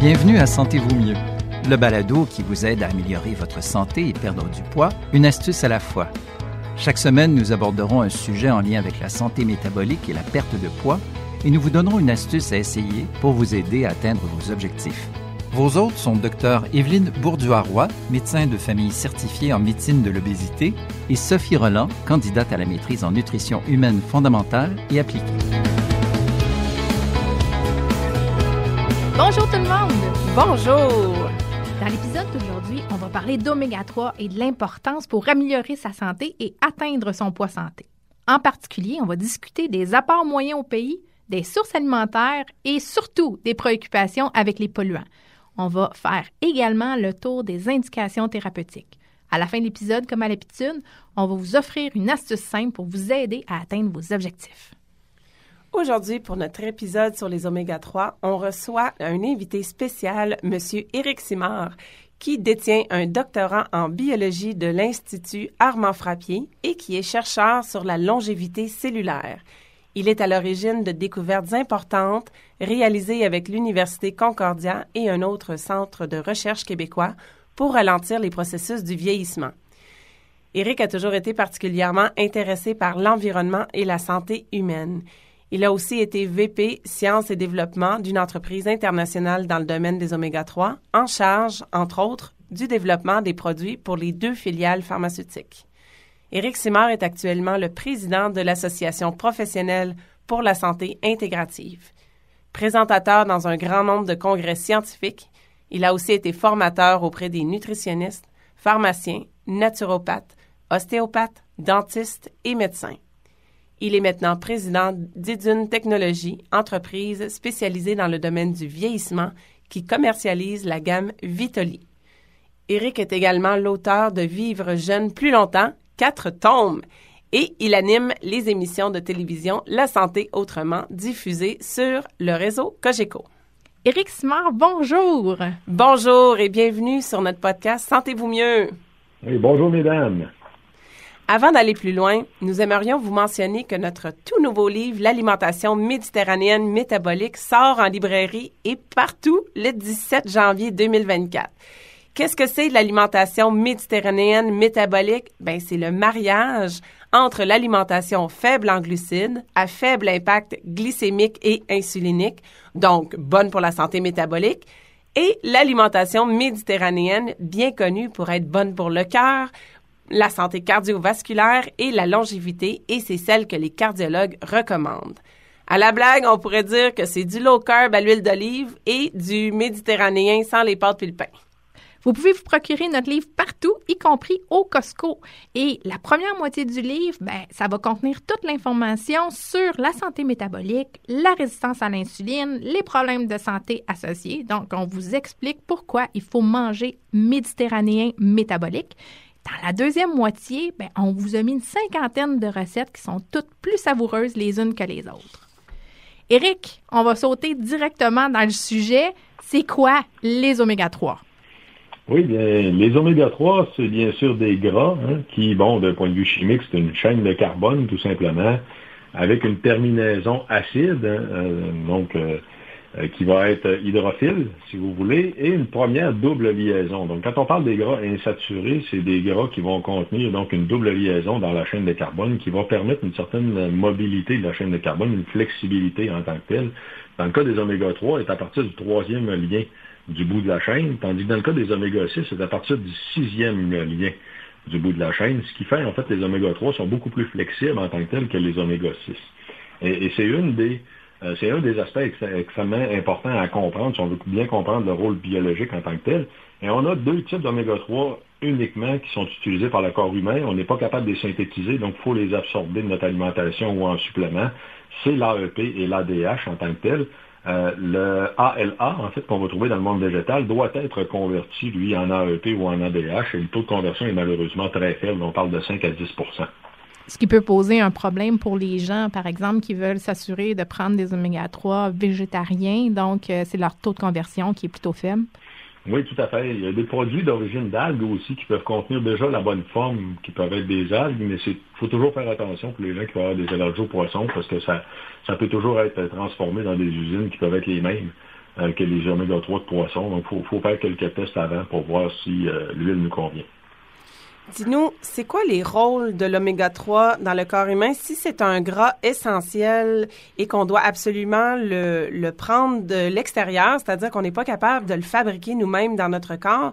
Bienvenue à Sentez-vous mieux, le balado qui vous aide à améliorer votre santé et perdre du poids, une astuce à la fois. Chaque semaine, nous aborderons un sujet en lien avec la santé métabolique et la perte de poids et nous vous donnerons une astuce à essayer pour vous aider à atteindre vos objectifs. Vos hôtes sont Dr Evelyne Bourduaroy, médecin de famille certifiée en médecine de l'obésité, et Sophie Roland, candidate à la maîtrise en nutrition humaine fondamentale et appliquée. Bonjour tout le monde! Bonjour! Dans l'épisode d'aujourd'hui, on va parler d'oméga 3 et de l'importance pour améliorer sa santé et atteindre son poids santé. En particulier, on va discuter des apports moyens au pays, des sources alimentaires et surtout des préoccupations avec les polluants. On va faire également le tour des indications thérapeutiques. À la fin de l'épisode, comme à l'habitude, on va vous offrir une astuce simple pour vous aider à atteindre vos objectifs. Aujourd'hui, pour notre épisode sur les oméga 3, on reçoit un invité spécial, M. Éric Simard, qui détient un doctorat en biologie de l'Institut Armand Frappier et qui est chercheur sur la longévité cellulaire. Il est à l'origine de découvertes importantes réalisées avec l'Université Concordia et un autre centre de recherche québécois pour ralentir les processus du vieillissement. Éric a toujours été particulièrement intéressé par l'environnement et la santé humaine. Il a aussi été VP Sciences et Développement d'une entreprise internationale dans le domaine des oméga 3, en charge, entre autres, du développement des produits pour les deux filiales pharmaceutiques. Éric Simard est actuellement le président de l'Association professionnelle pour la santé intégrative. Présentateur dans un grand nombre de congrès scientifiques, il a aussi été formateur auprès des nutritionnistes, pharmaciens, naturopathes, ostéopathes, dentistes et médecins. Il est maintenant président d'Idune Technologies, entreprise spécialisée dans le domaine du vieillissement qui commercialise la gamme Vitoli. Éric est également l'auteur de Vivre jeune plus longtemps quatre tomes. Et il anime les émissions de télévision La santé autrement diffusées sur le réseau Cogeco. Éric Simard, bonjour. Bonjour et bienvenue sur notre podcast Sentez-vous mieux. Oui, bonjour mesdames. Avant d'aller plus loin, nous aimerions vous mentionner que notre tout nouveau livre, L'alimentation méditerranéenne métabolique, sort en librairie et partout le 17 janvier 2024. Qu'est-ce que c'est l'alimentation méditerranéenne métabolique? Ben, c'est le mariage entre l'alimentation faible en glucides, à faible impact glycémique et insulinique, donc bonne pour la santé métabolique, et l'alimentation méditerranéenne, bien connue pour être bonne pour le cœur, la santé cardiovasculaire et la longévité, et c'est celle que les cardiologues recommandent. À la blague, on pourrait dire que c'est du low carb à l'huile d'olive et du méditerranéen sans les pâtes et le. Vous pouvez vous procurer notre livre partout, y compris au Costco. Et la première moitié du livre, ben, ça va contenir toute l'information sur la santé métabolique, la résistance à l'insuline, les problèmes de santé associés. Donc, on vous explique pourquoi il faut manger méditerranéen métabolique. Dans la deuxième moitié, ben, on vous a mis une cinquantaine de recettes qui sont toutes plus savoureuses les unes que les autres. Éric, on va sauter directement dans le sujet. C'est quoi les oméga 3? Oui, bien, les oméga 3, c'est bien sûr des gras hein, qui, bon, d'un point de vue chimique, c'est une chaîne de carbone, tout simplement, avec une terminaison acide, hein, euh, donc euh, qui va être hydrophile, si vous voulez, et une première double liaison. Donc, quand on parle des gras insaturés, c'est des gras qui vont contenir donc une double liaison dans la chaîne de carbone qui va permettre une certaine mobilité de la chaîne de carbone, une flexibilité en tant que telle. Dans le cas des oméga 3, c'est à partir du troisième lien du bout de la chaîne, tandis que dans le cas des oméga 6, c'est à partir du sixième lien du bout de la chaîne, ce qui fait en fait les oméga 3 sont beaucoup plus flexibles en tant que tels que les oméga 6. Et, c'est une des euh, c'est un des aspects extrêmement importants à comprendre si on veut bien comprendre le rôle biologique en tant que tel. Et on a deux types d'oméga 3 uniquement qui sont utilisés par le corps humain. On n'est pas capable de les synthétiser, donc il faut les absorber de notre alimentation ou en supplément. C'est l'AEP et l'ADH en tant que tel. Euh, le ALA, en fait, qu'on va trouver dans le monde végétal, doit être converti, lui, en AEP ou en ADH, et le taux de conversion est malheureusement très faible. On parle de 5 à 10 ce qui peut poser un problème pour les gens, par exemple, qui veulent s'assurer de prendre des oméga 3 végétariens. Donc, euh, c'est leur taux de conversion qui est plutôt faible. Oui, tout à fait. Il y a des produits d'origine d'algues aussi qui peuvent contenir déjà la bonne forme, qui peuvent être des algues, mais il faut toujours faire attention pour les gens qui peuvent avoir des allergies aux poissons parce que ça, ça peut toujours être transformé dans des usines qui peuvent être les mêmes. que les oméga 3 de poisson. Donc, il faut, faire quelques tests avant pour voir si l'huile nous convient. Dis-nous, c'est quoi les rôles de l'oméga 3 dans le corps humain? Si c'est un gras essentiel et qu'on doit absolument le, le prendre de l'extérieur, c'est-à-dire qu'on n'est pas capable de le fabriquer nous-mêmes dans notre corps,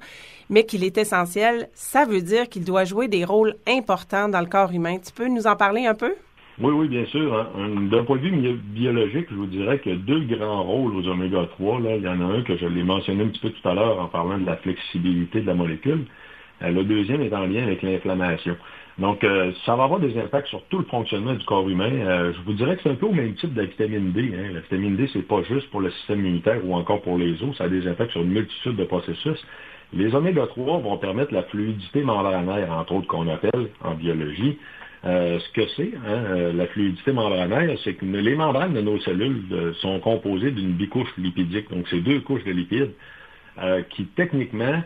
mais qu'il est essentiel, ça veut dire qu'il doit jouer des rôles importants dans le corps humain. Tu peux nous en parler un peu? Oui, oui, bien sûr. D'un point de vue biologique, je vous dirais qu'il y a deux grands rôles aux oméga 3. Là. Il y en a un que je l'ai mentionné un petit peu tout à l'heure en parlant de la flexibilité de la molécule. Euh, le deuxième est en lien avec l'inflammation. Donc, euh, ça va avoir des impacts sur tout le fonctionnement du corps humain. Euh, je vous dirais que c'est un peu au même type de la vitamine D. Hein. La vitamine D, c'est pas juste pour le système immunitaire ou encore pour les os, ça a des impacts sur une multitude de processus. Les oméga 3 vont permettre la fluidité membranaire, entre autres qu'on appelle en biologie. ce que c'est, hein, la fluidité membranaire, c'est que les membranes de nos cellules sont composées d'une bicouche lipidique. Donc, c'est deux couches de lipides qui, techniquement,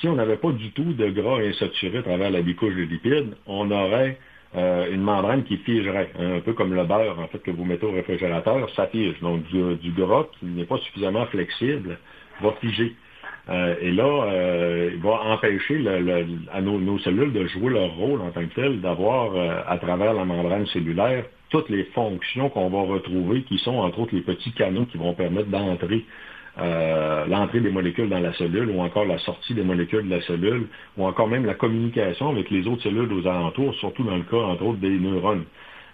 si on n'avait pas du tout de gras insaturé à travers la bicouche de lipides, on aurait euh, une membrane qui figerait, hein, un peu comme le beurre en fait que vous mettez au réfrigérateur, ça fige. Donc du, gras qui n'est pas suffisamment flexible va figer. Euh, et là, euh, il va empêcher à nos, cellules de jouer leur rôle en tant que tel, d'avoir à travers la membrane cellulaire toutes les fonctions qu'on va retrouver, qui sont entre autres les petits canaux qui vont permettre d'entrer euh, l'entrée des molécules dans la cellule ou encore la sortie des molécules de la cellule ou encore même la communication avec les autres cellules aux alentours, surtout dans le cas, entre autres, des neurones.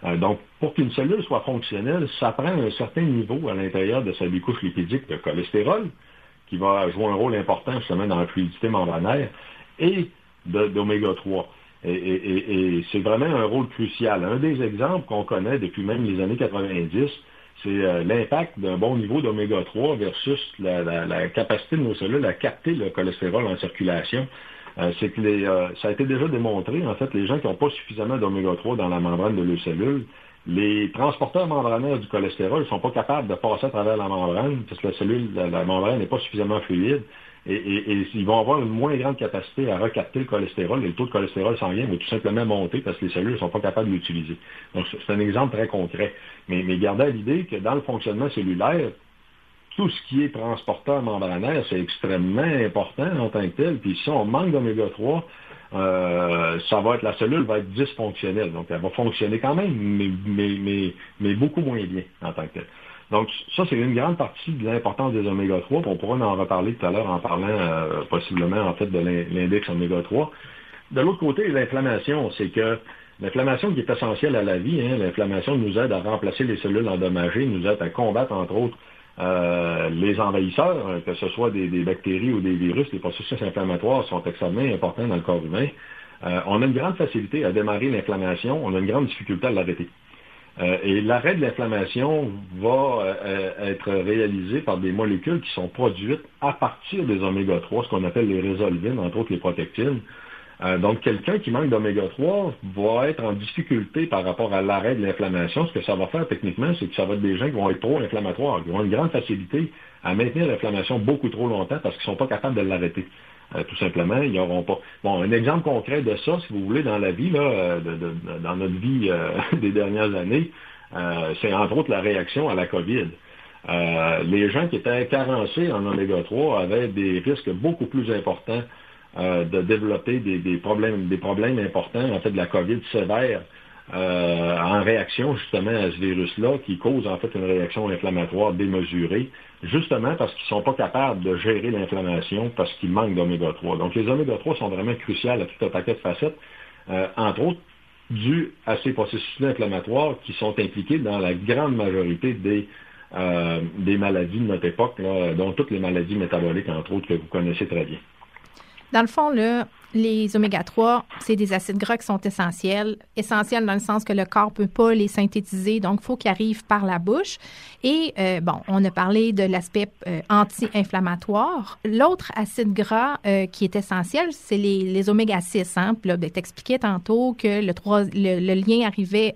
Euh, donc, pour qu'une cellule soit fonctionnelle, ça prend un certain niveau à l'intérieur de sa bicouche lipidique de cholestérol, qui va jouer un rôle important justement dans la fluidité membranaire, et d'oméga 3. et c'est vraiment un rôle crucial. Un des exemples qu'on connaît depuis même les années 90, c'est euh, l'impact d'un bon niveau d'oméga 3 versus la, capacité de nos cellules à capter le cholestérol en circulation. Euh, c'est que euh, ça a été déjà démontré, en fait, les gens qui n'ont pas suffisamment d'oméga 3 dans la membrane de leurs cellules, les transporteurs membranaires du cholestérol ne sont pas capables de passer à travers la membrane parce que la cellule, la membrane n'est pas suffisamment fluide et, ils vont avoir une moins grande capacité à recapter le cholestérol et le taux de cholestérol sanguin va tout simplement monter parce que les cellules ne sont pas capables de l'utiliser. Donc, c'est un exemple très concret. Mais, mais gardez à l'idée que dans le fonctionnement cellulaire, tout ce qui est transporteur membranaire, c'est extrêmement important en tant que tel. Puis si on manque d'oméga 3, euh, ça va être la cellule va être dysfonctionnelle. Donc, elle va fonctionner quand même, mais, mais, mais beaucoup moins bien en tant que tel. Donc, ça, c'est une grande partie de l'importance des oméga 3. On pourra en reparler tout à l'heure en parlant euh, possiblement en fait de l'index oméga 3. De l'autre côté, l'inflammation, c'est que l'inflammation qui est essentielle à la vie, hein, l'inflammation nous aide à remplacer les cellules endommagées, nous aide à combattre, entre autres, euh, les envahisseurs, que ce soit des, bactéries ou des virus, les processus inflammatoires sont extrêmement importants dans le corps humain. Euh, on a une grande facilité à démarrer l'inflammation, on a une grande difficulté à l'arrêter. Euh, et l'arrêt de l'inflammation va euh, être réalisé par des molécules qui sont produites à partir des oméga 3, ce qu'on appelle les résolvines, entre autres les protectines. Euh, donc, quelqu'un qui manque d'oméga 3 va être en difficulté par rapport à l'arrêt de l'inflammation. Ce que ça va faire techniquement, c'est que ça va être des gens qui vont être trop inflammatoires, qui vont avoir une grande facilité à maintenir l'inflammation beaucoup trop longtemps parce qu'ils ne sont pas capables de l'arrêter. Euh, tout simplement, ils n'auront pas. Bon, un exemple concret de ça, si vous voulez, dans la vie, là, euh, dans notre vie euh, des dernières années, c'est entre autres la réaction à la COVID. les gens qui étaient carencés en oméga 3 avaient des risques beaucoup plus importants de développer des, des, problèmes, des problèmes importants, en fait, de la COVID sévère euh, en réaction justement à ce virus-là qui cause en fait une réaction inflammatoire démesurée, justement parce qu'ils ne sont pas capables de gérer l'inflammation parce qu'ils manquent d'oméga 3. Donc les oméga 3 sont vraiment cruciales à tout un paquet de facettes, euh, entre autres dû à ces processus inflammatoires qui sont impliqués dans la grande majorité des, euh, des maladies de notre époque, dont toutes les maladies métaboliques, entre autres, que vous connaissez très bien. Dans le fond, les oméga 3, c'est des acides gras qui sont essentiels. Essentiels dans le sens que le corps ne peut pas les synthétiser, donc il faut qu'ils arrivent par la bouche. Et, euh, bon, on a parlé de l'aspect euh, anti-inflammatoire. L'autre acide gras euh, qui est essentiel, c'est les, oméga 6. Hein? Puis ben, t'expliquais tantôt que le, lien arrivait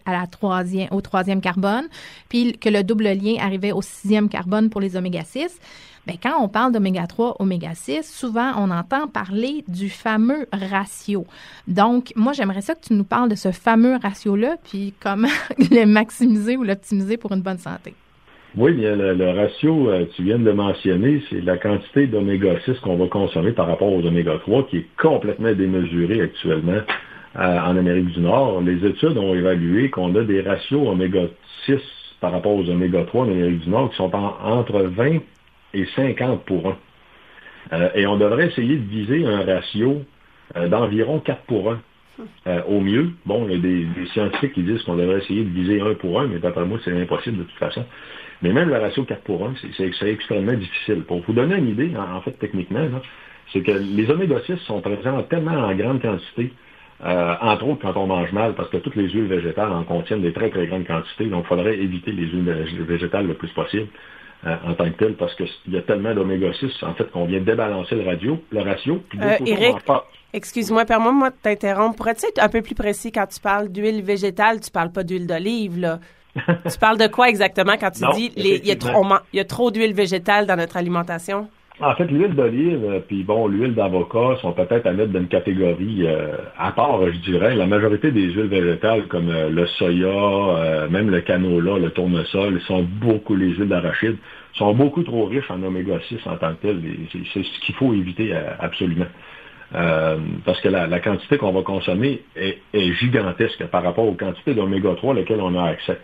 au troisième carbone, puis que le double lien arrivait au sixième carbone pour les oméga 6. Bien, quand on parle d'oméga 3, oméga 6, souvent on entend parler du fameux ratio. Donc, moi, j'aimerais ça que tu nous parles de ce fameux ratio-là, puis comment le maximiser ou l'optimiser pour une bonne santé. Oui, bien, le, ratio, euh, tu viens de le mentionner, c'est la quantité d'oméga 6 qu'on va consommer par rapport aux oméga 3 qui est complètement démesurée actuellement euh, en Amérique du Nord. Les études ont évalué qu'on a des ratios oméga 6 par rapport aux oméga 3 en Amérique du Nord qui sont entre 20 et 50 pour 1. Euh, et on devrait essayer de viser un ratio d'environ 4 pour 1. au mieux, bon, il y a des, des scientifiques qui disent qu'on devrait essayer de viser 1 pour 1, mais d'après moi, c'est impossible de toute façon. Mais même le ratio 4 pour 1, c'est extrêmement difficile. Pour vous donner une idée, en, fait, techniquement, c'est que les oméga 6 sont présents tellement en grande quantité, euh, entre autres quand on mange mal, parce que toutes les huiles végétales en contiennent des très, très grandes quantités. Donc, il faudrait éviter les huiles végétales le plus possible euh, en tant que tel, parce qu'il y a tellement d'oméga 6, en fait, qu'on vient débalancer le, radio, le ratio. Euh, Eric, excuse-moi, permets-moi de t'interrompre. Pourrais-tu être un peu plus précis quand tu parles d'huile végétale? Tu parles pas d'huile d'olive, là tu parles de quoi exactement quand tu dis il y, a trop, y a trop d'huile végétale dans notre alimentation? En fait, l'huile d'olive, euh, puis bon, l'huile d'avocat sont peut-être à mettre dans une catégorie euh, à part, je dirais. La majorité des huiles végétales, comme euh, le soya, même le canola, le tournesol, sont beaucoup, les huiles d'arachide, sont beaucoup trop riches en oméga 6 en tant que tel. C'est ce qu'il faut éviter absolument. parce que la, quantité qu'on va consommer est, gigantesque par rapport aux quantités d'oméga 3 auxquelles on a accès.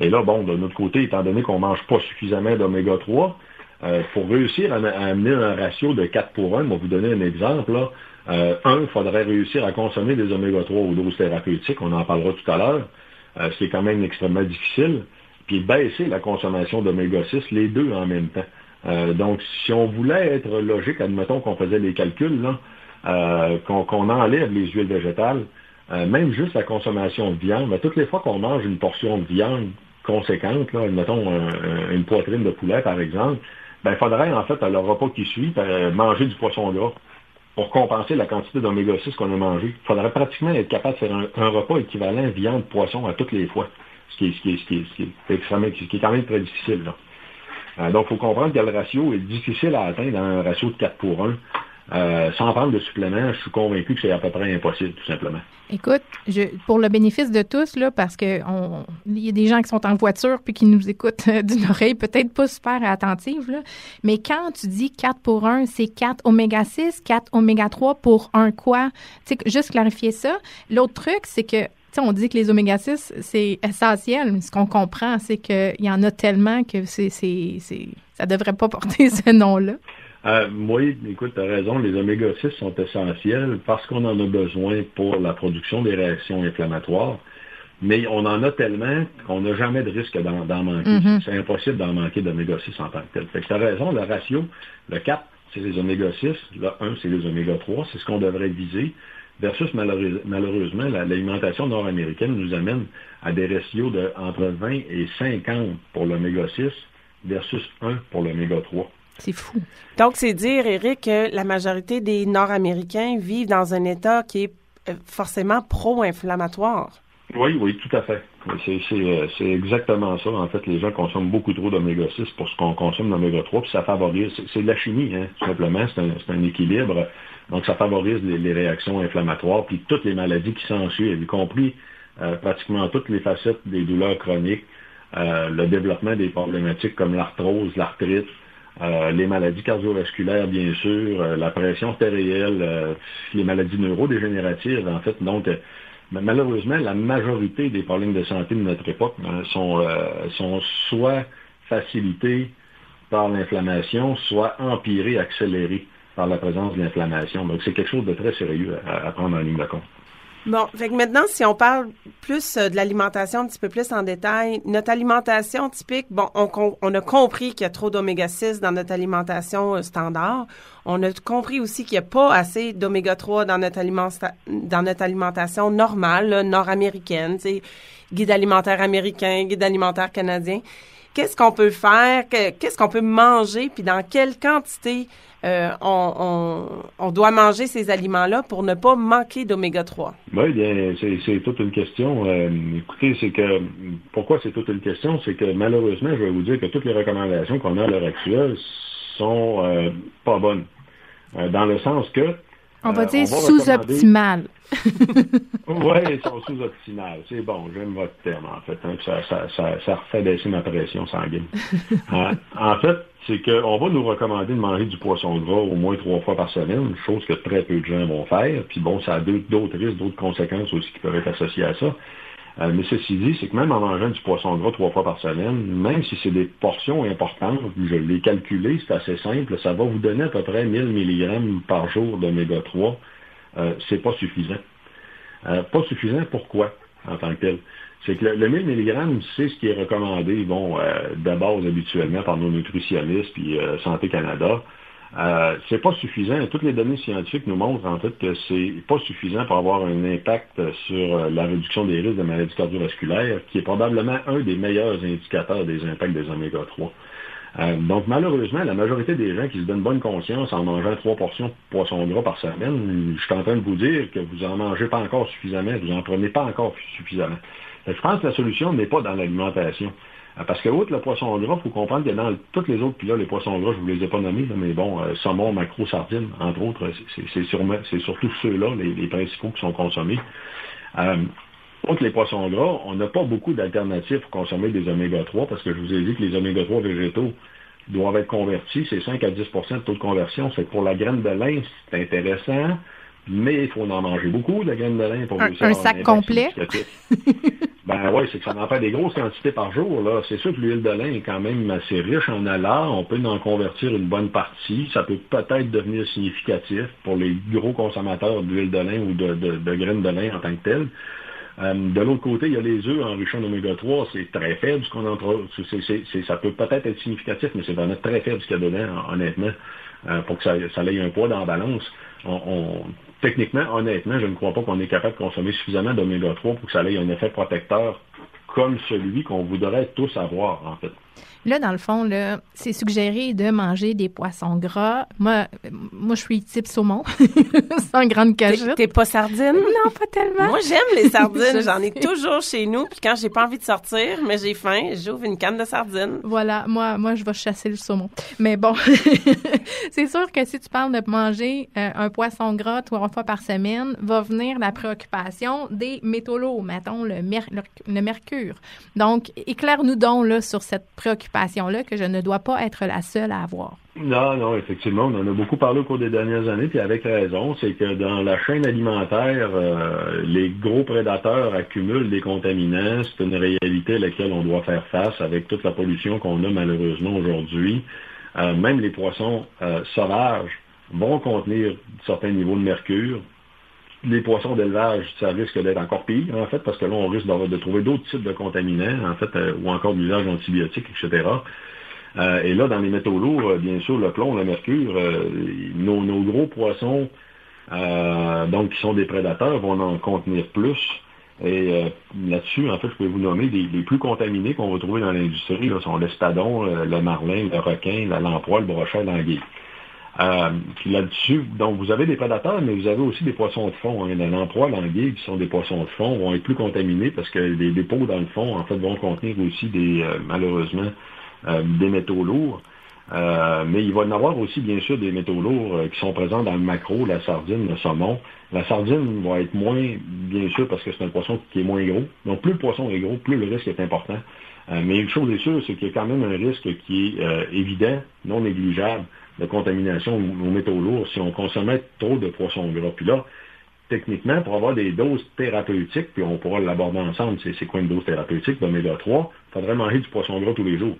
Et là, bon, de notre côté, étant donné qu'on mange pas suffisamment d'oméga 3, euh, pour réussir à, amener un ratio de 4 pour 1, je vais vous donner un exemple. Là. Euh, un, il faudrait réussir à consommer des oméga 3 aux doses thérapeutiques, on en parlera tout à l'heure, euh, ce qui est quand même extrêmement difficile, puis baisser la consommation d'oméga 6, les deux en même temps. Euh, donc, si on voulait être logique, admettons qu'on faisait les calculs, là, qu'on enlève les huiles végétales, même juste la consommation de viande, mais toutes les fois qu'on mange une portion de viande conséquente, là, mettons une poitrine de poulet par exemple, ben, il faudrait en fait, à le repas qui suit, ben, manger du poisson gras pour compenser la quantité d'oméga 6 qu'on a mangé. Il faudrait pratiquement être capable de faire un, repas équivalent viande-poisson à toutes les fois, ce qui est, ce qui est, ce qui est, ce qui est extrêmement, qui est quand même très difficile. Là. Euh, donc, il faut comprendre que le ratio est difficile à atteindre dans un ratio de 4 pour 1. Euh, sans prendre de suppléments, je suis convaincu que c'est à peu près impossible, tout simplement. Écoute, je, pour le bénéfice de tous, là, parce que il y a des gens qui sont en voiture puis qui nous écoutent euh, d'une oreille peut-être pas super attentive, là, mais quand tu dis 4 pour 1, c'est 4 oméga 6, 4 oméga 3 pour un quoi? Tu sais, juste clarifier ça. L'autre truc, c'est que on dit que les oméga 6, c'est essentiel, mais ce qu'on comprend, c'est qu'il y en a tellement que c'est, c'est, ça devrait pas porter ce nom-là. Euh, oui, écoute, tu as raison, les oméga 6 sont essentiels parce qu'on en a besoin pour la production des réactions inflammatoires, mais on en a tellement qu'on n'a jamais de risque d'en manquer. Mm-hmm. C'est impossible d'en manquer d'oméga 6 en tant que tel. Fait que tu as raison, le ratio, le 4, c'est les oméga 6, le 1, c'est les oméga 3, c'est ce qu'on devrait viser, versus malheureusement, l'alimentation nord-américaine nous amène à des ratios de entre 20 et 50 pour l'oméga 6 versus 1 pour l'oméga 3. C'est fou. Donc, c'est dire, Eric, que la majorité des Nord-Américains vivent dans un état qui est euh, forcément pro-inflammatoire. Oui, oui, tout à fait. Euh, c'est exactement ça. En fait, les gens consomment beaucoup trop d'oméga 6 pour ce qu'on consomme d'oméga 3, puis ça favorise, c'est de la chimie, hein, tout simplement, c'est un, équilibre. Donc, ça favorise les, réactions inflammatoires, puis toutes les maladies qui s'ensuivent, y compris euh, pratiquement toutes les facettes des douleurs chroniques, le développement des problématiques comme l'arthrose, l'arthrite, euh, les maladies cardiovasculaires, bien sûr, euh, la pression artérielle, euh, les maladies neurodégénératives, en fait. Donc, malheureusement, la majorité des problèmes de santé de notre époque hein, sont, sont soit facilités par l'inflammation, soit empirés, accélérés par la présence de l'inflammation. Donc, c'est quelque chose de très sérieux à prendre en ligne de compte. Bon, fait que maintenant, si on parle plus euh, de l'alimentation un petit peu plus en détail, notre alimentation typique, bon, on, on a compris qu'il y a trop d'oméga 6 dans notre alimentation euh, standard. On a compris aussi qu'il n'y a pas assez d'oméga 3 dans notre, dans notre alimentation normale, nord-américaine, guide alimentaire américain, guide alimentaire canadien. Qu'est-ce qu'on peut faire? Qu'est-ce qu'on peut manger? Puis dans quelle quantité euh, on, doit manger ces aliments-là pour ne pas manquer d'oméga 3? Oui, bien, c'est toute une question. Euh, écoutez, c'est que pourquoi c'est toute une question? C'est que malheureusement, je vais vous dire que toutes les recommandations qu'on a à l'heure actuelle sont euh, pas bonnes. dans le sens que On va dire sous-optimal. oui, ils sont sous-optimales. C'est bon, j'aime votre terme, en fait. Hein, ça, ça, ça, ça, refait baisser ma pression sanguine. en fait, c'est qu'on va nous recommander de manger du poisson gras au moins trois fois par semaine, chose que très peu de gens vont faire. Puis bon, ça a d'autres risques, d'autres conséquences aussi qui peuvent être associées à ça. Euh, mais ceci dit, c'est que même en mangeant du poisson gras trois fois par semaine, même si c'est des portions importantes, je l'ai calculé, c'est assez simple, ça va vous donner à peu près 1000 mg par jour d'oméga 3. Euh, c'est pas suffisant. Euh, pas suffisant, pourquoi, en tant que tel? C'est que le, 1000 mg, c'est ce qui est recommandé, bon, euh, de base habituellement par nos nutritionnistes puis Santé Canada. Euh, c'est pas suffisant. Toutes les données scientifiques nous montrent en fait que c'est pas suffisant pour avoir un impact sur euh, la réduction des risques de maladies cardiovasculaires, qui est probablement un des meilleurs indicateurs des impacts des oméga 3. Euh, donc malheureusement, la majorité des gens qui se donnent bonne conscience en mangeant trois portions de poisson gras par semaine, je suis en train de vous dire que vous en mangez pas encore suffisamment, vous en prenez pas encore suffisamment. Je pense que la solution n'est pas dans l'alimentation. Euh, parce que outre le poisson gras, il faut comprendre que dans toutes les autres, puis là, les poissons gras, je ne vous les ai pas nommés, mais bon, euh, saumon, macro, sardine, entre autres, c'est surtout ceux-là, les, principaux qui sont consommés. Euh, outre les poissons gras, on n'a pas beaucoup d'alternatives pour consommer des oméga 3 parce que je vous ai dit que les oméga 3 végétaux doivent être convertis. C'est 5 à 10% de taux de conversion. C'est pour la graine de lin, c'est intéressant, mais il faut en manger beaucoup de graines de lin pour un, un sac complet? Ben oui, c'est que ça en fait des grosses quantités par jour. Là. C'est sûr que l'huile de lin est quand même assez riche en alar. On peut en convertir une bonne partie. Ça peut peut-être devenir significatif pour les gros consommateurs d'huile de lin ou de, de, graines de lin en tant que telles. Euh, de l'autre côté, il y a les œufs enrichis en oméga 3, c'est très faible ce qu'on entre. ça peut peut-être être significatif, mais c'est vraiment très faible ce qu'il y a dedans, honnêtement, euh, pour que ça, ça ait un poids dans la balance. on, techniquement, honnêtement, je ne crois pas qu'on est capable de consommer suffisamment d'oméga 3 pour que ça ait un effet protecteur comme celui qu'on voudrait tous avoir, en fait. Là, dans le fond, là, c'est suggéré de manger des poissons gras. Moi, moi je suis type saumon, sans grande cachette. T'es pas sardine? Non, pas tellement. Moi, j'aime les sardines. J'en ai toujours chez nous. Puis quand j'ai pas envie de sortir, mais j'ai faim, j'ouvre une canne de sardines. Voilà. Moi, moi, je vais chasser le saumon. Mais bon, c'est sûr que si tu parles de manger euh, un poisson gras trois fois par semaine, va venir la préoccupation des métaux lourds, mettons le, le mercure. Donc, éclaire-nous donc là, sur cette préoccupation là que je ne dois pas être la seule à avoir. Non, non, effectivement, on en a beaucoup parlé au cours des dernières années, puis avec raison, c'est que dans la chaîne alimentaire, euh, les gros prédateurs accumulent des contaminants. C'est une réalité à laquelle on doit faire face avec toute la pollution qu'on a malheureusement aujourd'hui. Euh, même les poissons euh, sauvages vont contenir certains niveaux de mercure. Les poissons d'élevage, ça risque d'être encore pire, en fait, parce que là, on risque de, trouver d'autres types de contaminants, en fait, ou encore l'usage d'antibiotiques, etc. Euh, et là, dans les métaux lourds, euh, bien sûr, le plomb, le mercure, euh, nos, gros poissons, donc qui sont des prédateurs, vont en contenir plus. Et là-dessus, en fait, je peux vous nommer les, plus contaminés qu'on va trouver dans l'industrie, là, sont l'espadon, le marlin, le requin, la lamproie, le brochet, l'anguille. Puis là-dessus, donc vous avez des prédateurs, mais vous avez aussi des poissons de fond. Hein. La lamproie, l'anguille, qui sont des poissons de fond, vont être plus contaminés parce que les dépôts dans le fond, en fait, vont contenir aussi des, malheureusement, euh, des métaux lourds. Euh, mais il va y en avoir aussi, bien sûr, des métaux lourds euh, qui sont présents dans le macro, la sardine, le saumon. La sardine va être moins, bien sûr, parce que c'est un poisson qui est moins gros. Donc, plus le poisson est gros, plus le risque est important. mais une chose est sûre, c'est qu'il y a quand même un risque qui est évident, non négligeable, de contamination aux métaux lourds si on consommait trop de poissons gras. Puis là, techniquement, pour avoir des doses thérapeutiques, puis on pourra l'aborder ensemble, c'est quoi une dose thérapeutique d'oméga 3, il faudrait manger du poisson gras tous les jours.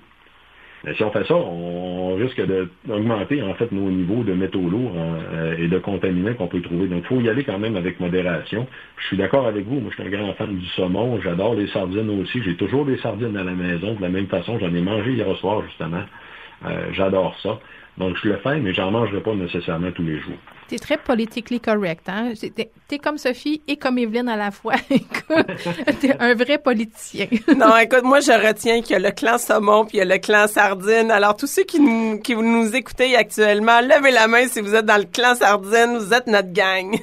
Mais si on fait ça, on risque d'augmenter en fait nos niveaux de métaux lourds hein, euh, et de contaminants qu'on peut trouver. Donc, il faut y aller quand même avec modération. Je suis d'accord avec vous. Moi, je suis un grand fan du saumon. J'adore les sardines aussi. J'ai toujours des sardines à la maison. De la même façon, j'en ai mangé hier soir, justement. Euh, j'adore ça. Donc, je le fais, mais j'en mangerai pas nécessairement tous les jours. T'es très politically correct, hein? T'es comme Sophie et comme Evelyne à la fois. t'es un vrai politicien. non, écoute, moi, je retiens qu'il y a le clan saumon puis il y a le clan sardine. Alors, tous ceux qui nous, qui nous écoutez actuellement, levez la main si vous êtes dans le clan sardine. Vous êtes notre gang.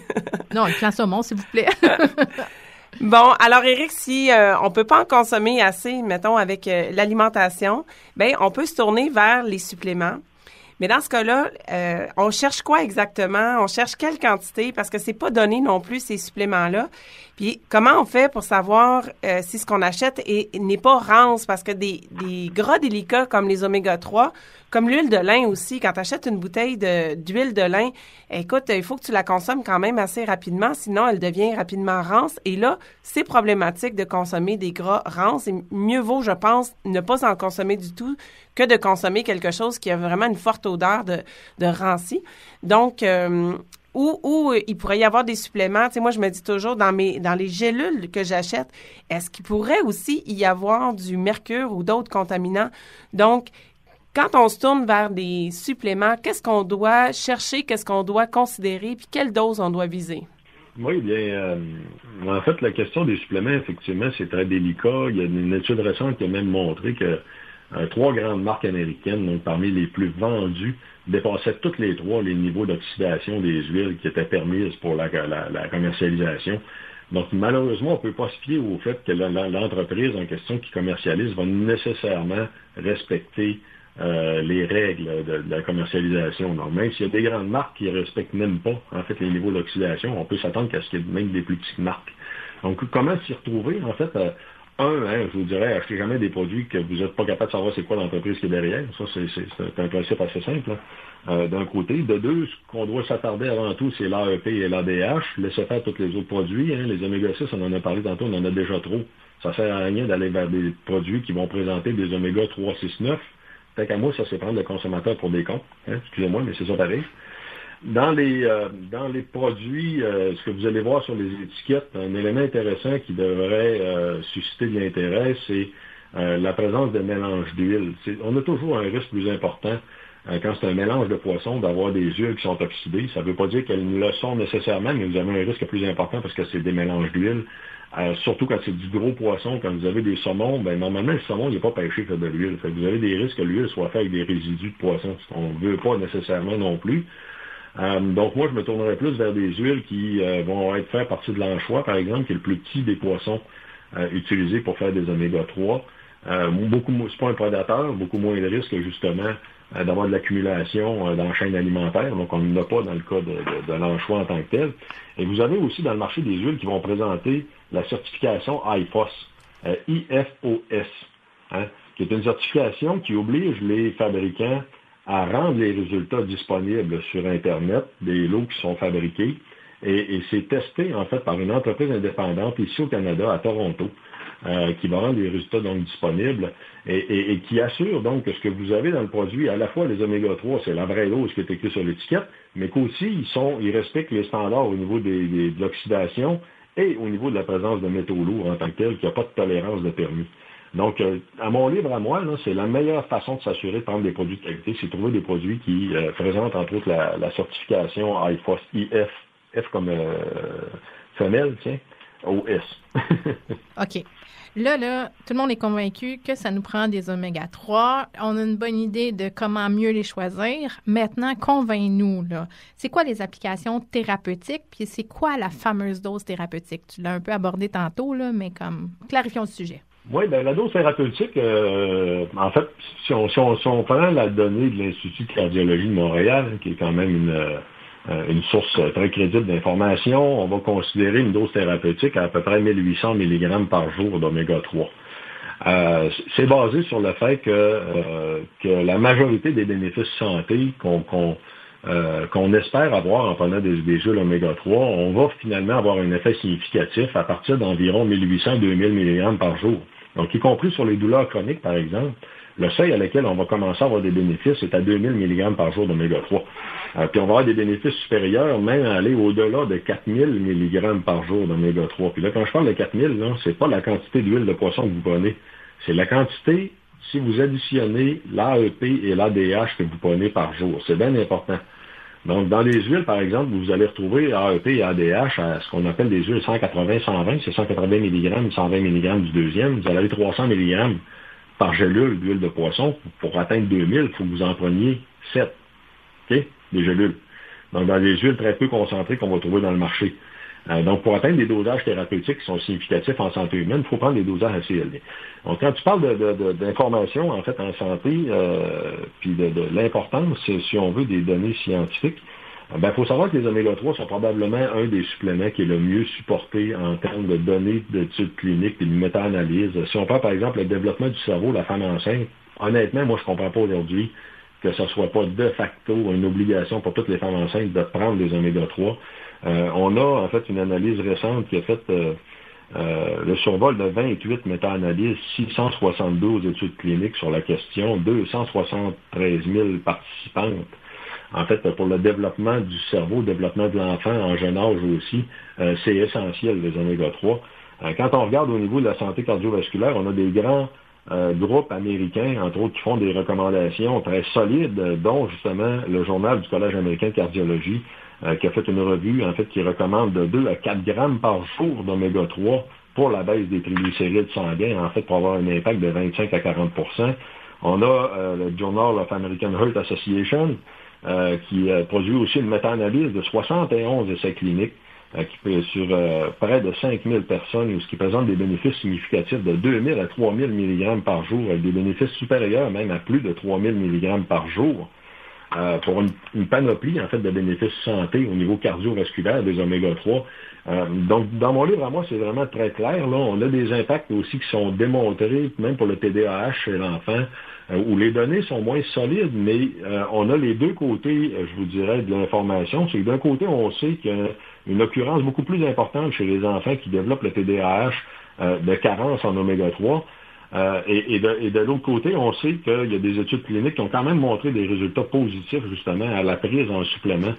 non, le clan saumon, s'il vous plaît. Bon, alors Eric, si euh, on peut pas en consommer assez, mettons avec euh, l'alimentation, ben on peut se tourner vers les suppléments. Mais dans ce cas-là, euh, on cherche quoi exactement? On cherche quelle quantité? Parce que c'est pas donné non plus ces suppléments-là. Puis comment on fait pour savoir euh, si ce qu'on achète n'est pas rance? Parce que des, des gras délicats comme les oméga 3, comme l'huile de lin aussi, quand tu achètes une bouteille d'huile de, lin, écoute, il faut que tu la consommes quand même assez rapidement, sinon elle devient rapidement rance. Et là, c'est problématique de consommer des gras rances. Et mieux vaut, je pense, ne pas en consommer du tout que de consommer quelque chose qui a vraiment une forte odeur de, de ranci. Donc, euh, ou, il pourrait y avoir des suppléments. Moi, je me dis toujours, dans, mes, les gélules que j'achète, est-ce qu'il pourrait aussi y avoir du mercure ou d'autres contaminants? Donc, quand on se tourne vers des suppléments, qu'est-ce qu'on doit chercher, qu'est-ce qu'on doit considérer, puis quelle dose on doit viser? Oui, bien, euh, en fait, la question des suppléments, effectivement, c'est très délicat. Il y a une étude récente qui a même montré que euh, trois grandes marques américaines, donc parmi les plus vendues, dépassaient toutes les trois les niveaux d'oxydation des huiles qui étaient permises pour la, la commercialisation. Donc, malheureusement, on ne peut pas se fier au fait que l'entreprise en question qui commercialise va nécessairement respecter euh, les règles de, la commercialisation. Donc, même s'il y a des grandes marques qui ne respectent même pas, en fait, les niveaux d'oxydation, on peut s'attendre qu'à ce qu'il y ait même des plus petites marques. Donc, comment s'y retrouver? En fait, euh, un, hein, je vous dirais, achetez jamais des produits que vous n'êtes pas capable de savoir c'est quoi l'entreprise qui est derrière. Ça, c'est un principe assez simple, hein. euh, d'un côté. De deux, ce qu'on doit s'attarder avant tout, c'est l'AEP et l'ADH. Laissez faire tous les autres produits. Hein. Les oméga 6, on en a parlé tantôt, on en a déjà trop. Ça sert à rien d'aller vers des produits qui vont présenter des oméga 3, 6, 9 fait qu'à moi, ça, c'est prendre le consommateur pour des cons. Hein, excusez-moi, mais c'est ça pareil. Dans les, euh, dans les produits, euh, ce que vous allez voir sur les étiquettes, un élément intéressant qui devrait euh, susciter de l'intérêt, c'est la présence de mélange d'huile. On a toujours un risque plus important quand c'est un mélange de poissons d'avoir des huiles qui sont oxydées. Ça ne veut pas dire qu'elles le sont nécessairement, mais vous avez un risque plus important parce que c'est des mélanges d'huile. Euh, surtout quand c'est du gros poisson, quand vous avez des saumons, ben normalement le saumon n'est pas pêché fait de l'huile. vous avez des risques que l'huile soit faite avec des résidus de poisson, ce qu'on ne veut pas nécessairement non plus. Euh, donc moi, je me tournerais plus vers des huiles qui euh, vont être faites à partir de l'anchois, par exemple, qui est le plus petit des poissons utilisés pour faire des oméga 3. beaucoup, c'est pas un prédateur, beaucoup moins de risques justement euh, d'avoir de l'accumulation euh, dans la chaîne alimentaire. Donc, on n'a pas dans le cas de, l'anchois en tant que tel. Et vous avez aussi dans le marché des huiles qui vont présenter la certification IFOS, euh, IFOS, hein, qui est une certification qui oblige les fabricants à rendre les résultats disponibles sur Internet des lots qui sont fabriqués. Et, et c'est testé, en fait, par une entreprise indépendante ici au Canada, à Toronto. Euh, qui va rendre les résultats donc disponibles et, qui assure donc que ce que vous avez dans le produit, à la fois les oméga 3, c'est la vraie dose qui est écrite sur l'étiquette, mais qu'aussi ils sont, ils respectent les standards au niveau des, de l'oxydation et au niveau de la présence de métaux lourds en tant que tel, qu'il n'y a pas de tolérance de permis. Donc, euh, à mon livre à moi, c'est la meilleure façon de s'assurer de prendre des produits de qualité, c'est de trouver des produits qui euh, présentent entre autres la, certification IFOS IF, F comme femelle, tiens, OS. OK. Là, là, tout le monde est convaincu que ça nous prend des oméga 3. On a une bonne idée de comment mieux les choisir. Maintenant, convainc-nous, là. C'est quoi les applications thérapeutiques? Puis c'est quoi la fameuse dose thérapeutique? Tu l'as un peu abordé tantôt, là, mais comme, clarifions le sujet. Oui, ben la dose thérapeutique, euh, en fait, si on, si, on, prend la donnée de l'Institut de cardiologie de Montréal, qui est quand même une, euh, euh, une source très crédible d'information, on va considérer une dose thérapeutique à à peu près 1800 mg par jour d'oméga 3. Euh, c'est basé sur le fait que, euh, que la majorité des bénéfices santé qu'on espère avoir en prenant des, des huiles oméga 3, on va finalement avoir un effet significatif à partir d'environ 1800-2000 mg par jour. Donc, y compris sur les douleurs chroniques, par exemple, le seuil à lequel on va commencer à avoir des bénéfices est à 2000 mg par jour d'oméga 3. Euh, puis on va avoir des bénéfices supérieurs, même à aller au-delà de 4000 mg par jour d'oméga 3. Puis là, quand je parle de 4000, ce n'est pas la quantité d'huile de poisson que vous prenez. C'est la quantité, si vous additionnez l'AEP et l'ADH que vous prenez par jour. C'est bien important. Donc, dans les huiles, par exemple, vous allez retrouver AEP et ADH à ce qu'on appelle des huiles 180-120, c'est 180 mg, 120 mg du deuxième. Vous allez aller 300 mg par gélule d'huile de poisson. Pour atteindre 2000, il faut que vous en preniez 7. OK? Des gélules. Donc, dans des huiles très peu concentrées qu'on va trouver dans le marché. Donc, pour atteindre des dosages thérapeutiques qui sont significatifs en santé humaine, il faut prendre des dosages assez élevés. Donc, quand tu parles d'information, en fait, en santé, puis de, de l'importance, si on veut, des données scientifiques, il ben, faut savoir que les oméga-3 sont probablement un des suppléments qui est le mieux supporté en termes de données d'études cliniques et de méta-analyse. Si on parle, par exemple, le développement du cerveau, la femme enceinte, honnêtement, moi, je ne comprends pas aujourd'hui que ce ne soit pas de facto une obligation pour toutes les femmes enceintes de prendre des oméga-3. Euh, on a, en fait, une analyse récente qui a fait euh, euh, le survol de 28 méta-analyses, 672 études cliniques sur la question, 273 000 participantes en fait, pour le développement du cerveau, le développement de l'enfant en jeune âge aussi, euh, c'est essentiel, les oméga 3. Euh, quand on regarde au niveau de la santé cardiovasculaire, on a des grands euh, groupes américains, entre autres, qui font des recommandations très solides, dont justement le journal du Collège américain de cardiologie, qui a fait une revue, en fait, qui recommande de 2 à 4 grammes par jour d'oméga 3 pour la baisse des triglycérides sanguins, en fait, pour avoir un impact de 25 à 40% On a le Journal of American Heart Association, euh, qui euh, produit aussi une méta-analyse de 71 essais cliniques euh, qui, sur près de 5000 personnes, ce qui présente des bénéfices significatifs de 2000 à 3000 mg par jour, avec des bénéfices supérieurs même à plus de 3000 mg par jour. Pour une, panoplie en fait de bénéfices santé au niveau cardiovasculaire des oméga 3. donc dans mon livre à moi c'est vraiment très clair là, on a des impacts aussi qui sont démontrés même pour le TDAH chez l'enfant euh, où les données sont moins solides, mais euh, on a les deux côtés, euh, je vous dirais, de l'information. C'est que d'un côté, on sait qu'il y a une occurrence beaucoup plus importante chez les enfants qui développent le TDAH de carence en oméga 3. Et, de, l'autre côté, on sait qu'il y a des études cliniques qui ont quand même montré des résultats positifs justement à la prise en supplément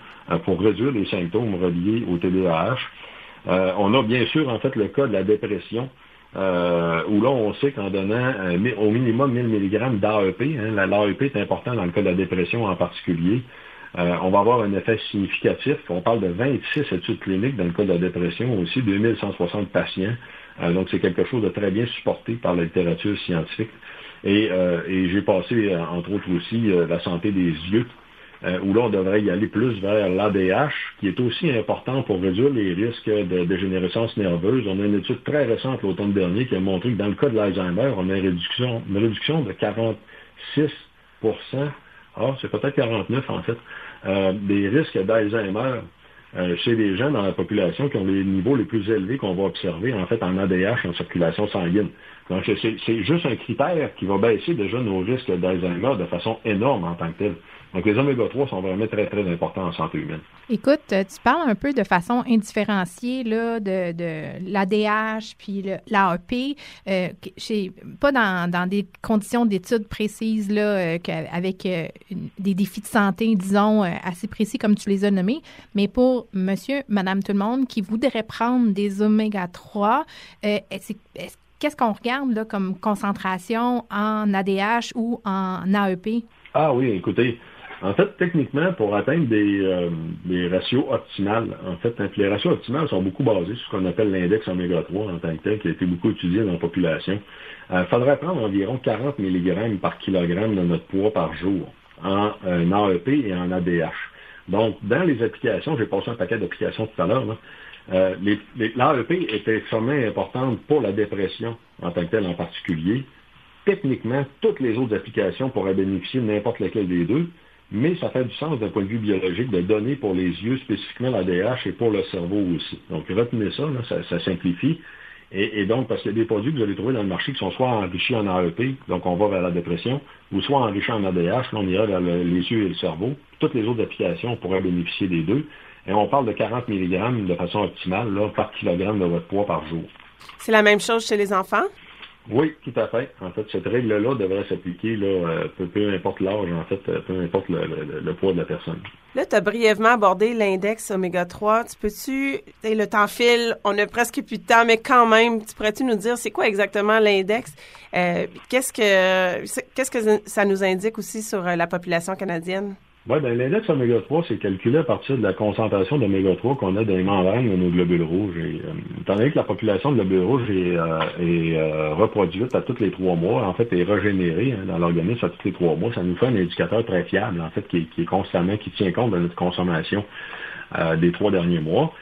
pour réduire les symptômes reliés au TDAH. on a bien sûr en fait le cas de la dépression euh, où là, on sait qu'en donnant au minimum 1000 mg d'AEP, hein, l'AEP est important dans le cas de la dépression en particulier, euh, on va avoir un effet significatif. On parle de 26 études cliniques dans le cas de la dépression aussi, 2160 patients. Euh, donc, c'est quelque chose de très bien supporté par la littérature scientifique. Et, euh, et j'ai passé, entre autres aussi, la santé des yeux euh, où là, on devrait y aller plus vers l'ADH, qui est aussi important pour réduire les risques de dégénérescence nerveuse. On a une étude très récente l'automne dernier qui a montré que dans le cas de l'Alzheimer, on a une réduction, une réduction de 46% ah, c'est peut-être 49 en fait, euh, des risques d'Alzheimer euh, chez les gens dans la population qui ont les niveaux les plus élevés qu'on va observer en fait en ADH, en circulation sanguine. Donc c'est juste un critère qui va baisser déjà nos risques d'Alzheimer de façon énorme en tant que tel. Donc, les oméga 3 sont vraiment très, très importants en santé humaine. Écoute, euh, tu parles un peu de façon indifférenciée là, de, de l'ADH puis l'AEP, euh, pas dans, dans, des conditions d'études précises là, euh, avec euh, des défis de santé, disons, assez précis comme tu les as nommés, mais pour monsieur, madame, tout le monde qui voudrait prendre des oméga 3, qu'est-ce qu'on regarde là, comme concentration en ADH ou en AEP? Ah oui, écoutez, en fait, techniquement, pour atteindre des, euh, ratios optimales, en fait, hein, les ratios optimales sont beaucoup basés sur ce qu'on appelle l'index oméga 3 en tant que tel, qui a été beaucoup utilisé dans la population. Il euh, faudrait prendre environ 40 mg par kilogramme de notre poids par jour en euh, AEP et en ADH. Donc, dans les applications, j'ai passé un paquet d'applications tout à l'heure, l'AEP est extrêmement importante pour la dépression en tant que telle en particulier. Techniquement, toutes les autres applications pourraient bénéficier de n'importe laquelle des deux mais ça fait du sens d'un point de vue biologique de donner pour les yeux spécifiquement l'ADH et pour le cerveau aussi. Donc retenez ça, ça, simplifie. Et, donc, parce qu'il y a des produits que vous allez trouver dans le marché qui sont soit enrichis en AEP, donc on va vers la dépression, ou soit enrichis en ADH, là on ira vers les yeux et le cerveau. Toutes les autres applications pourraient bénéficier des deux. Et on parle de 40 mg de façon optimale par kilogramme de votre poids par jour. C'est la même chose chez les enfants? Oui, tout à fait. En fait, cette règle-là devrait s'appliquer là, euh, peu, importe l'âge, en fait, euh, peu importe le, poids de la personne. Là, tu as brièvement abordé l'index oméga 3. Tu peux-tu, le temps file, on a presque plus de temps, mais quand même, tu pourrais-tu nous dire c'est quoi exactement l'index? Euh, qu'est-ce que qu'est-ce que ça nous indique aussi sur la population canadienne? Oui, ben, l'index oméga 3, c'est calculé à partir de la concentration d'oméga 3 qu'on a dans les membranes de nos globules rouges. Et, euh, étant donné que la population de globules rouges est, euh, est euh, reproduite à tous les trois mois, en fait, est régénérée hein, dans l'organisme à tous les trois mois, ça nous fait un indicateur très fiable, en fait, qui, qui est constamment, qui tient compte de notre consommation des trois derniers mois.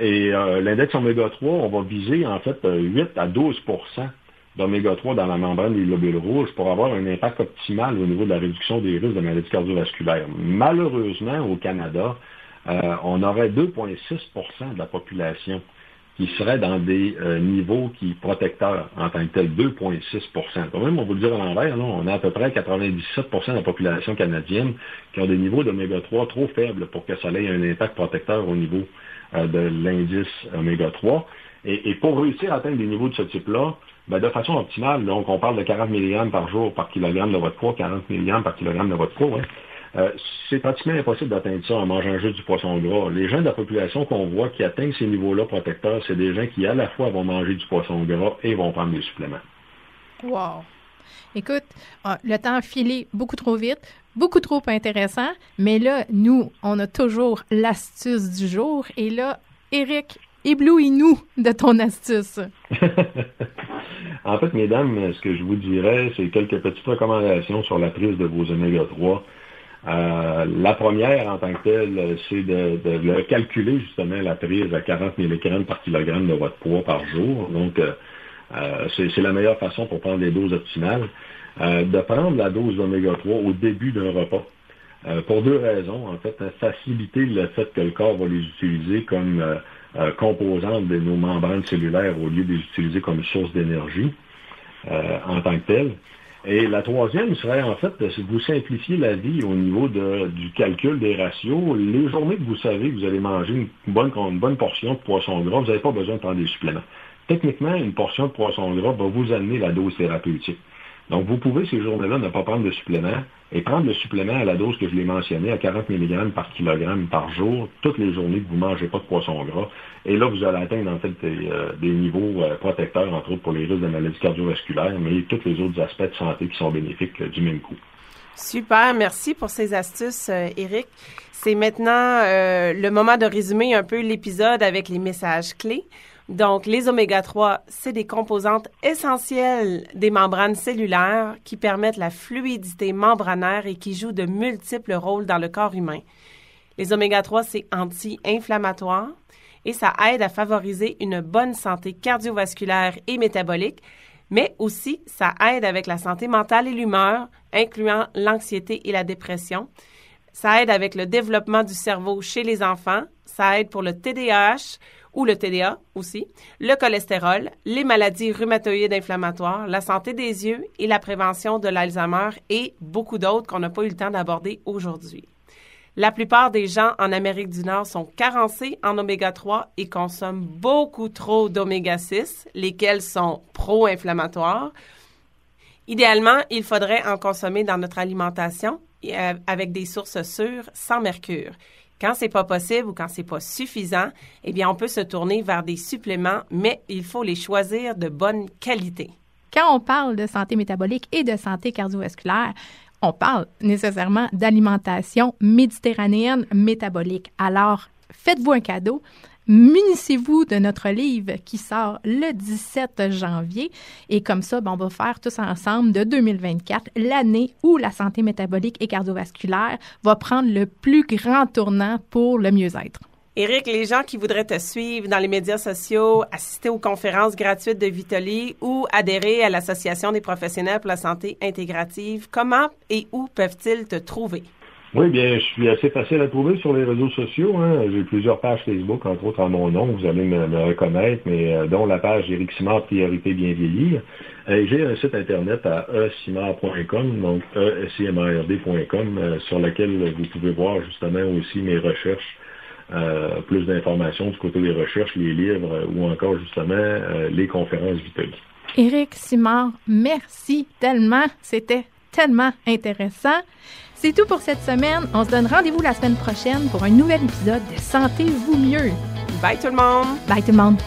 et l'index oméga 3, on va viser en fait 8 à 12 d'oméga 3 dans la membrane des globules rouges pour avoir un impact optimal au niveau de la réduction des risques de maladies cardiovasculaires. Malheureusement, au Canada, on aurait 2,6% de la population qui serait dans des euh, niveaux qui protecteurs en tant que tel, 2,6% Quand même, on va le dire à l'envers, on a à peu près 97% de la population canadienne qui ont des niveaux d'oméga 3 trop faibles pour que ça ait un impact protecteur au niveau euh, de l'indice oméga 3. Et, pour réussir à atteindre des niveaux de ce type-là, ben, de façon optimale, donc on parle de 40 mg par jour par kilogramme de votre poids, 40 mg par kilogramme de votre poids, euh, c'est pratiquement impossible d'atteindre ça en mangeant juste du poisson gras. Les gens de la population qu'on voit qui atteignent ces niveaux-là protecteurs, c'est des gens qui à la fois vont manger du poisson gras et vont prendre des suppléments. Wow! Écoute, ah, le temps filé beaucoup trop vite, beaucoup trop intéressant, mais là, nous, on a toujours l'astuce du jour. Et là, Eric, éblouis-nous de ton astuce. en fait, mesdames, ce que je vous dirais, c'est quelques petites recommandations sur la prise de vos oméga 3 euh, la première, en tant que telle, c'est de, calculer justement la prise à 40 mg par kilogramme de votre poids par jour. Donc, euh, euh, c'est la meilleure façon pour prendre les doses optimales. de prendre la dose d'oméga 3 au début d'un repas. pour deux raisons. En fait, faciliter le fait que le corps va les utiliser comme composantes de nos membranes cellulaires au lieu de les utiliser comme source d'énergie en tant que telle. Et la troisième serait en fait de vous simplifier la vie au niveau du calcul des ratios. Les journées que vous savez que vous allez manger une bonne, une bonne portion de poisson gras, vous n'avez pas besoin de prendre des suppléments. Techniquement, une portion de poisson gras va vous amener la dose thérapeutique. Donc, vous pouvez ces journées-là ne pas prendre de supplément et prendre le supplément à la dose que je l'ai mentionné, à 40 mg par kilogramme par jour, toutes les journées que vous ne mangez pas de poisson gras. Et là, vous allez atteindre en fait des, euh, niveaux euh, protecteurs, entre autres pour les risques de maladies cardiovasculaires, mais tous les autres aspects de santé qui sont bénéfiques euh, du même coup. Super, merci pour ces astuces, Eric. C'est maintenant le moment de résumer un peu l'épisode avec les messages clés. Donc, les oméga 3, c'est des composantes essentielles des membranes cellulaires qui permettent la fluidité membranaire et qui jouent de multiples rôles dans le corps humain. Les oméga 3, c'est anti-inflammatoire et ça aide à favoriser une bonne santé cardiovasculaire et métabolique, mais aussi ça aide avec la santé mentale et l'humeur, incluant l'anxiété et la dépression. Ça aide avec le développement du cerveau chez les enfants, ça aide pour le TDAH ou le TDA aussi, le cholestérol, les maladies rhumatoïdes inflammatoires, la santé des yeux et la prévention de l'Alzheimer et beaucoup d'autres qu'on n'a pas eu le temps d'aborder aujourd'hui. La plupart des gens en Amérique du Nord sont carencés en oméga 3 et consomment beaucoup trop d'oméga 6, lesquels sont pro-inflammatoires. Idéalement, il faudrait en consommer dans notre alimentation euh, avec des sources sûres sans mercure. Quand c'est pas possible ou quand c'est pas suffisant, eh bien, on peut se tourner vers des suppléments, mais il faut les choisir de bonne qualité. Quand on parle de santé métabolique et de santé cardiovasculaire, on parle nécessairement d'alimentation méditerranéenne métabolique. Alors, faites-vous un cadeau, munissez-vous de notre livre qui sort le 17 janvier. Et comme ça, ben, on va faire tous ensemble de 2024 l'année où la santé métabolique et cardiovasculaire va prendre le plus grand tournant pour le mieux-être. Éric, les gens qui voudraient te suivre dans les médias sociaux, assister aux conférences gratuites de Vitoli ou adhérer à l'Association des professionnels pour la santé intégrative, comment et où peuvent-ils te trouver? Oui, bien, je suis assez facile à trouver sur les réseaux sociaux. Hein. J'ai plusieurs pages Facebook, entre autres en mon nom, vous allez me, reconnaître, mais euh, dont la page Éric Simard, Priorité bien vieillir. J'ai un site internet à esimard.com, donc esimard.com, euh, sur lequel vous pouvez voir justement aussi mes recherches, euh, plus d'informations du côté des recherches, les livres ou encore justement les conférences Vitali. Éric Simard, merci tellement. C'était tellement intéressant. C'est tout pour cette semaine. On se donne rendez-vous la semaine prochaine pour un nouvel épisode de Santé vous mieux. Bye tout le monde. Bye tout le monde.